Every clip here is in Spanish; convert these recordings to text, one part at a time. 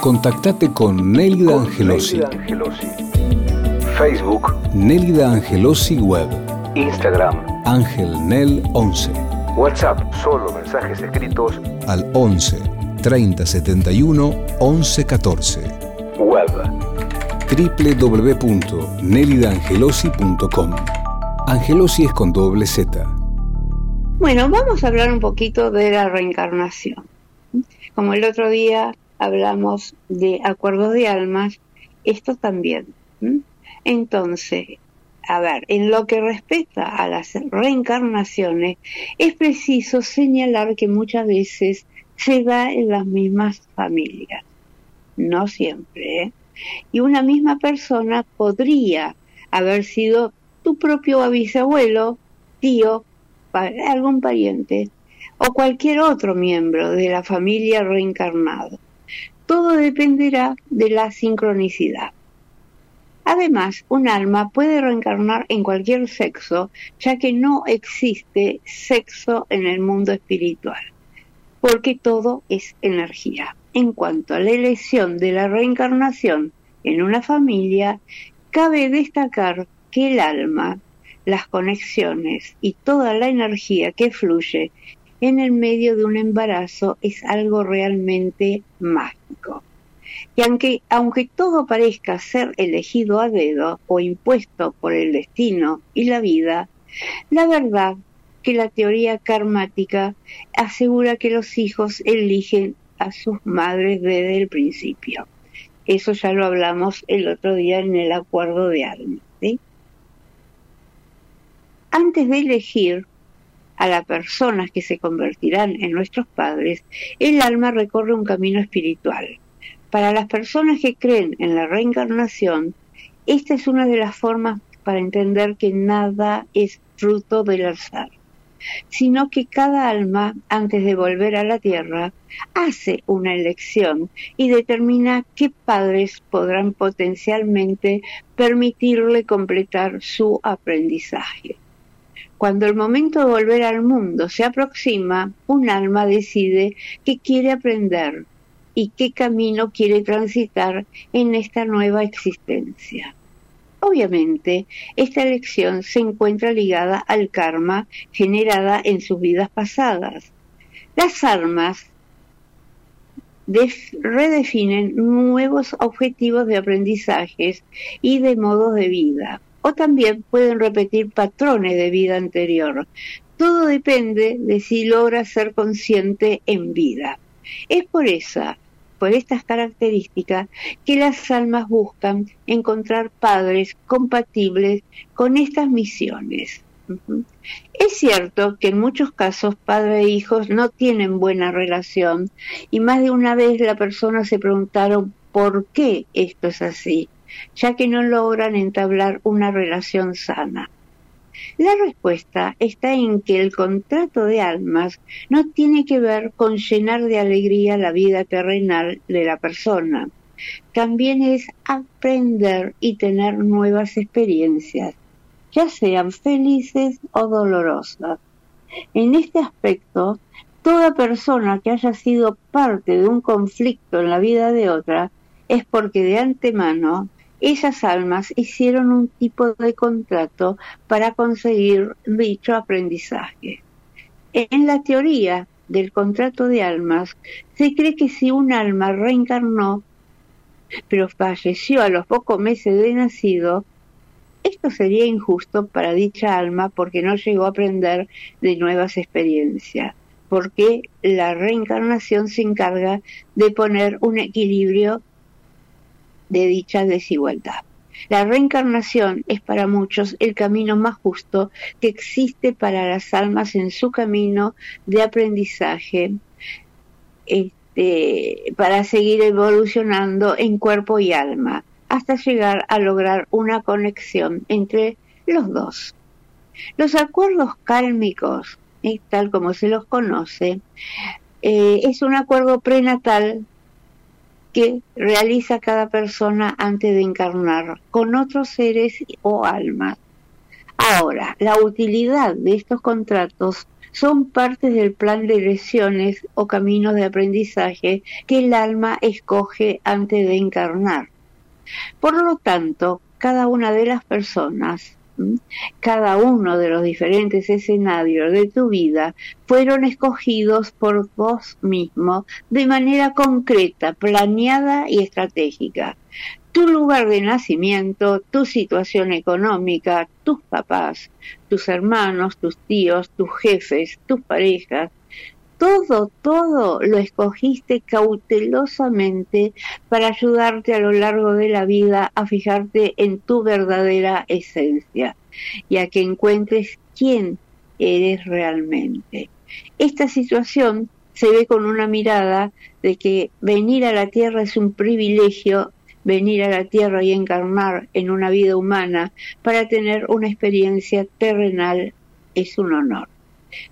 Contactate con Nélida Angelosi. Facebook, Nélida Angelosi Web. Instagram, Ángel Nel 11. WhatsApp, solo mensajes escritos, Al 11 30 71 11 14. web. www.nelidaangelosi.com. Angelosi es con doble Z. Bueno, vamos a hablar un poquito de la reencarnación. Como el otro día hablamos de acuerdos de almas, esto también. Entonces, a ver, en lo que respecta a las reencarnaciones, es preciso señalar que muchas veces se da en las mismas familias, no siempre. ¿eh? Y una misma persona podría haber sido tu propio bisabuelo, tío, algún pariente o cualquier otro miembro de la familia reencarnado. Todo dependerá de la sincronicidad. Además, un alma puede reencarnar en cualquier sexo, ya que no existe sexo en el mundo espiritual, porque todo es energía. En cuanto a la elección de la reencarnación en una familia, cabe destacar que el alma, las conexiones y toda la energía que fluye en el medio de un embarazo es algo realmente mágico. Y aunque, aunque todo parezca ser elegido a dedo o impuesto por el destino y la vida, la verdad que la teoría karmática asegura que los hijos eligen a sus madres desde el principio. Eso ya lo hablamos el otro día en el acuerdo de alma. ¿sí? Antes de elegir a las personas que se convertirán en nuestros padres, el alma recorre un camino espiritual. Para las personas que creen en la reencarnación, esta es una de las formas para entender que nada es fruto del azar, sino que cada alma, antes de volver a la tierra, hace una elección y determina qué padres podrán potencialmente permitirle completar su aprendizaje. Cuando el momento de volver al mundo se aproxima, un alma decide qué quiere aprender y qué camino quiere transitar en esta nueva existencia. Obviamente, esta elección se encuentra ligada al karma generada en sus vidas pasadas. Las almas def- redefinen nuevos objetivos de aprendizajes y de modos de vida, también pueden repetir patrones de vida anterior. Todo depende de si logra ser consciente en vida. Es por esa, por estas características, que las almas buscan encontrar padres compatibles con estas misiones. Es cierto que en muchos casos padre e hijos no tienen buena relación y más de una vez la persona se preguntaron por qué esto es así, ya que no logran entablar una relación sana. La respuesta está en que el contrato de almas no tiene que ver con llenar de alegría la vida terrenal de la persona. También es aprender y tener nuevas experiencias, ya sean felices o dolorosas. En este aspecto, toda persona que haya sido parte de un conflicto en la vida de otra es porque de antemano esas almas hicieron un tipo de contrato para conseguir dicho aprendizaje. En la teoría del contrato de almas, se cree que si un alma reencarnó, pero falleció a los pocos meses de nacido, esto sería injusto para dicha alma porque no llegó a aprender de nuevas experiencias, porque la reencarnación se encarga de poner un equilibrio de dicha desigualdad. La reencarnación es para muchos el camino más justo que existe para las almas en su camino de aprendizaje este, para seguir evolucionando en cuerpo y alma hasta llegar a lograr una conexión entre los dos. Los acuerdos kálmicos, eh, tal como se los conoce, eh, es un acuerdo prenatal que realiza cada persona antes de encarnar con otros seres o almas. Ahora, la utilidad de estos contratos son partes del plan de lesiones o caminos de aprendizaje que el alma escoge antes de encarnar. Por lo tanto, cada una de las personas, cada uno de los diferentes escenarios de tu vida fueron escogidos por vos mismo de manera concreta, planeada y estratégica. Tu lugar de nacimiento, tu situación económica, tus papás, tus hermanos, tus tíos, tus jefes, tus parejas, todo, todo lo escogiste cautelosamente para ayudarte a lo largo de la vida a fijarte en tu verdadera esencia y a que encuentres quién eres realmente. Esta situación se ve con una mirada de que venir a la tierra es un privilegio venir a la tierra y encarnar en una vida humana para tener una experiencia terrenal es un honor.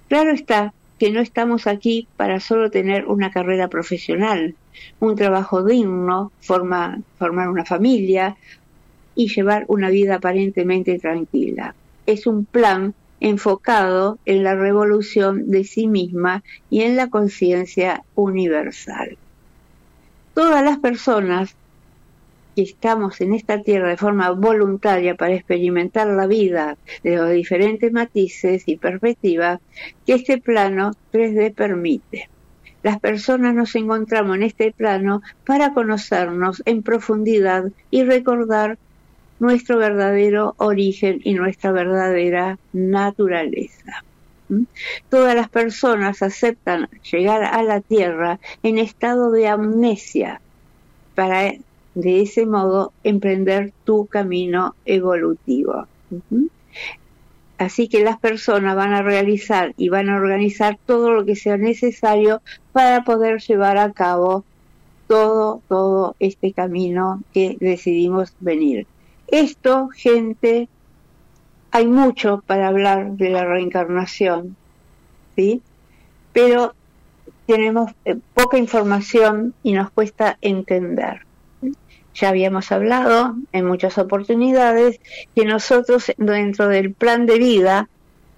Claro está que no estamos aquí para solo tener una carrera profesional, un trabajo digno, formar una familia y llevar una vida aparentemente tranquila. Es un plan enfocado en la revolución de sí misma y en la conciencia universal. Todas las personas que estamos en esta tierra de forma voluntaria para experimentar la vida de los diferentes matices y perspectivas que este plano 3D permite. Las personas nos encontramos en este plano para conocernos en profundidad y recordar nuestro verdadero origen y nuestra verdadera naturaleza. ¿Mm? Todas las personas aceptan llegar a la Tierra en estado de amnesia para de ese modo emprender tu camino evolutivo. Así que las personas van a realizar y van a organizar todo lo que sea necesario para poder llevar a cabo todo, todo este camino que decidimos venir. Esto, gente, hay mucho para hablar de la reencarnación, ¿sí? Pero tenemos eh, poca información y nos cuesta entender. Ya habíamos hablado en muchas oportunidades que nosotros dentro del plan de vida,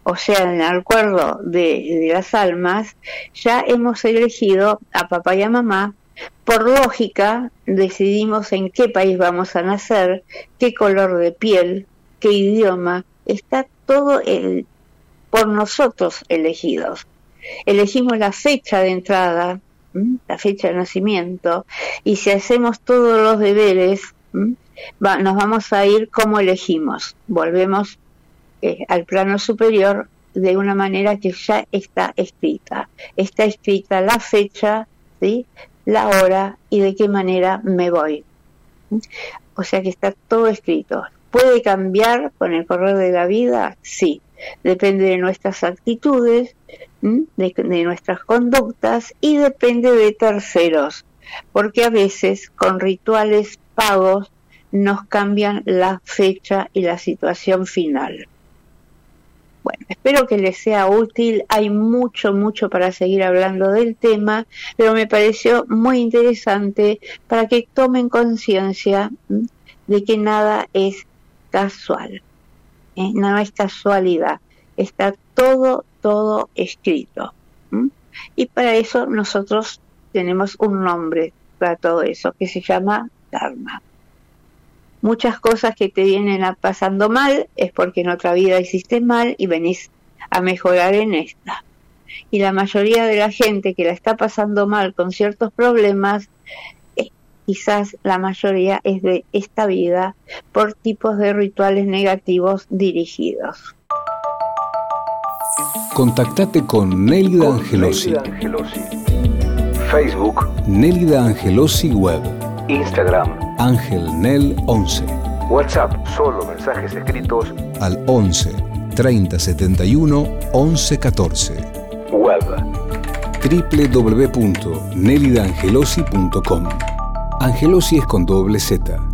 o sea, en el acuerdo de, las almas, ya hemos elegido a papá y a mamá por lógica, decidimos en qué país vamos a nacer, qué color de piel, qué idioma, está todo el, por nosotros elegidos. Elegimos la fecha de entrada, la fecha de nacimiento, y si hacemos todos los deberes, nos vamos a ir como elegimos. Volvemos eh, al plano superior de una manera que ya está escrita. Está escrita la fecha, ¿sí? la hora y de qué manera me voy. O sea que está todo escrito. ¿Puede cambiar con el correr de la vida? Sí. Depende de nuestras actitudes, de, nuestras conductas y depende de terceros, porque a veces con rituales pagos nos cambian la fecha y la situación final. Bueno, espero que les sea útil. Hay mucho, mucho para seguir hablando del tema, pero me pareció muy interesante para que tomen conciencia de que nada es casual. ¿eh? No es casualidad. Está todo, todo escrito. Y para eso nosotros tenemos un nombre para todo eso, que se llama Dharma. Muchas cosas que te vienen a pasando mal es porque en otra vida hiciste mal y venís a mejorar en esta. Y la mayoría de la gente que la está pasando mal con ciertos problemas, eh, quizás la mayoría es de esta vida por tipos de rituales negativos dirigidos. Contactate con Nélida Angelosi. Facebook Nélida Angelosi Web. Instagram Ángel Nel 11. WhatsApp solo mensajes escritos al 11 30 71 11 14. Web www.nelidaangelosi.com Angelosi es con doble Z